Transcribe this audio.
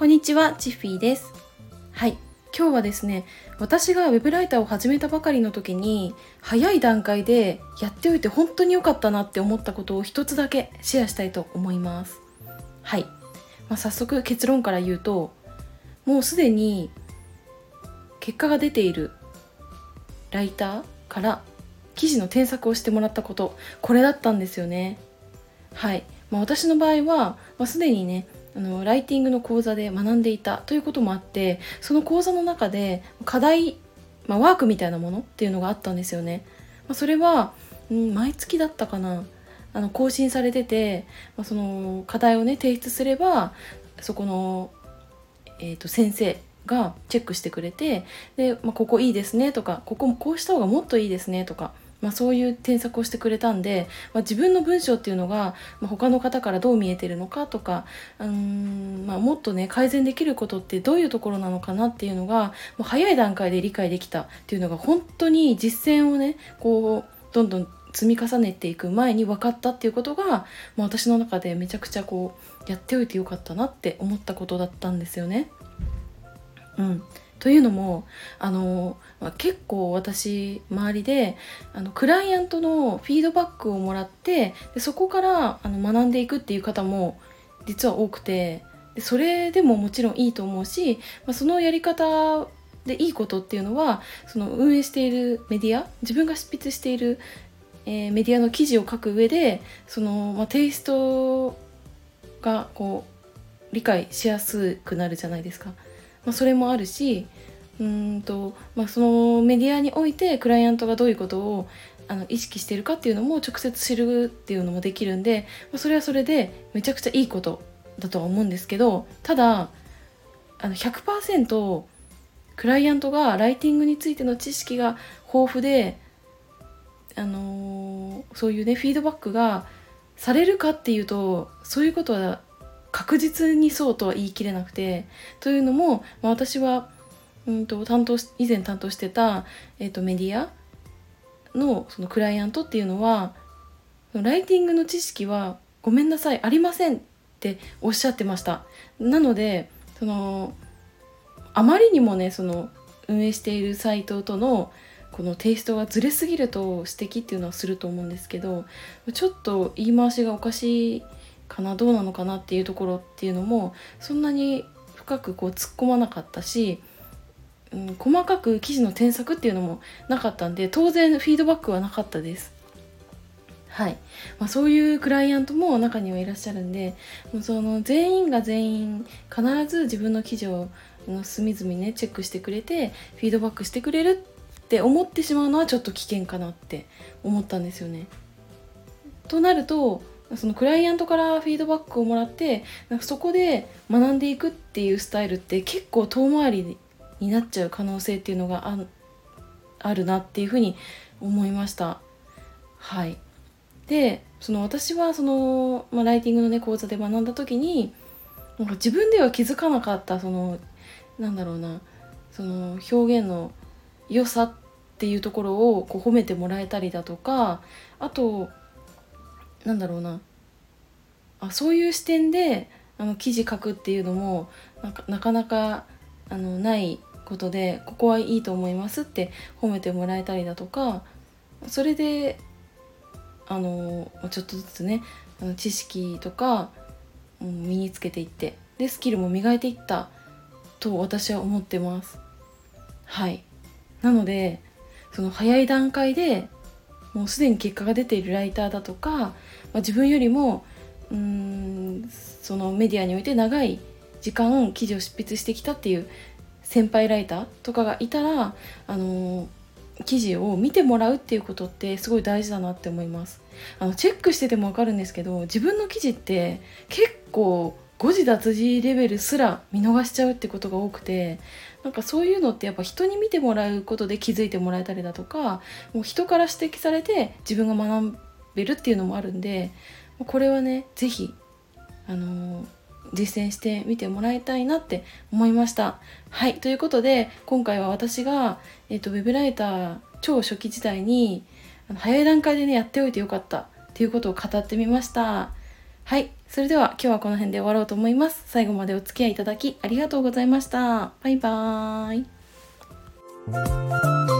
こんにちは、チッフィーです。はい、今日はですね、私がウェブライターを始めたばかりの時に、早い段階でやっておいて本当に良かったなって思ったことを一つだけシェアしたいと思います。はい、まあ、早速結論から言うと、もうすでに結果が出ているライターから記事の添削をしてもらったこと、これだったんですよね。はい、まあ、私の場合は、まあ、すでにねあのライティングの講座で学んでいたということもあってその講座の中で課題、まあ、ワークみたいなものっていうのがあったんですよね。まあ、それは、うん、毎月だったかなあの更新されてて、まあ、その課題をね提出すればそこの、えー、と先生がチェックしてくれてで、まあ、ここいいですねとかこここうした方がもっといいですねとかまあ、そういう添削をしてくれたんで、まあ、自分の文章っていうのが、まあ、他の方からどう見えてるのかとかうん、まあ、もっとね改善できることってどういうところなのかなっていうのがもう早い段階で理解できたっていうのが本当に実践をねこうどんどん積み重ねていく前に分かったっていうことが、まあ、私の中でめちゃくちゃこうやっておいてよかったなって思ったことだったんですよね。うん、というのもあの、まあ、結構私周りであのクライアントのフィードバックをもらってでそこからあの学んでいくっていう方も実は多くてでそれでももちろんいいと思うし、まあ、そのやり方でいいことっていうのはその運営しているメディア自分が執筆している、えーメディアの記事を書く上でその、まあ、テイストがこう理解しやすくなるじゃないですか。まあ、それもあるしうんと、まあ、そのメディアにおいてクライアントがどういうことをあの意識してるかっていうのも直接知るっていうのもできるんで、まあ、それはそれでめちゃくちゃいいことだとは思うんですけどただあの100%クライアントがライティングについての知識が豊富で、あのーそういうねフィードバックがされるかっていうとそういうことは確実にそうとは言い切れなくてというのも、まあ、私はうんと担当以前担当してた、えー、とメディアのそのクライアントっていうのはライティングの知識はごめんなさいありませんっておっしゃってました。なのでそのあまりにもねその運営しているサイトとのこのテイストがずれすぎると指摘っていうのはすると思うんですけどちょっと言い回しがおかしいかなどうなのかなっていうところっていうのもそんなに深くこう突っ込まなかったし、うん、細かく記事の添削っていうのもなかったんで当然フィードバックはなかったです。はいまあ、そういうクライアントも中にはいらっしゃるんでその全員が全員必ず自分の記事を隅々ねチェックしてくれてフィードバックしてくれるって思ってしまうのはちょっと危険かなって思ったんですよね。となるとそのクライアントからフィードバックをもらってなんかそこで学んでいくっていうスタイルって結構遠回りになっちゃう可能性っていうのがあるなっていうふうに思いました。はい、でその私はその、まあ、ライティングのね講座で学んだ時になんか自分では気づかなかったそのなんだろうなその表現の良さっていうところをこう褒めてもらえたりだとかあとなんだろうなあそういう視点であの記事書くっていうのもなんかなかなかあのないことでここはいいと思いますって褒めてもらえたりだとかそれであのちょっとずつねあの知識とか身につけていってでスキルも磨いていったと私は思ってます。はいなのでその早い段階でもうすでに結果が出ているライターだとか、まあ、自分よりもうーんそのメディアにおいて長い時間記事を執筆してきたっていう先輩ライターとかがいたらあの記事を見てもらうっていうことってすごい大事だなって思います。あのチェックしてても分かるんですけど自分の記事って結構誤字脱字レベルすら見逃しちゃうってことが多くてなんかそういうのってやっぱ人に見てもらうことで気づいてもらえたりだとかもう人から指摘されて自分が学べるっていうのもあるんでこれはね是非あの実践してみてもらいたいなって思いました。はいということで今回は私が、えっとウェブライター超初期時代にあの早い段階でねやっておいてよかったっていうことを語ってみました。はいそれでは今日はこの辺で終わろうと思います。最後までお付き合いいただきありがとうございました。バイバーイ。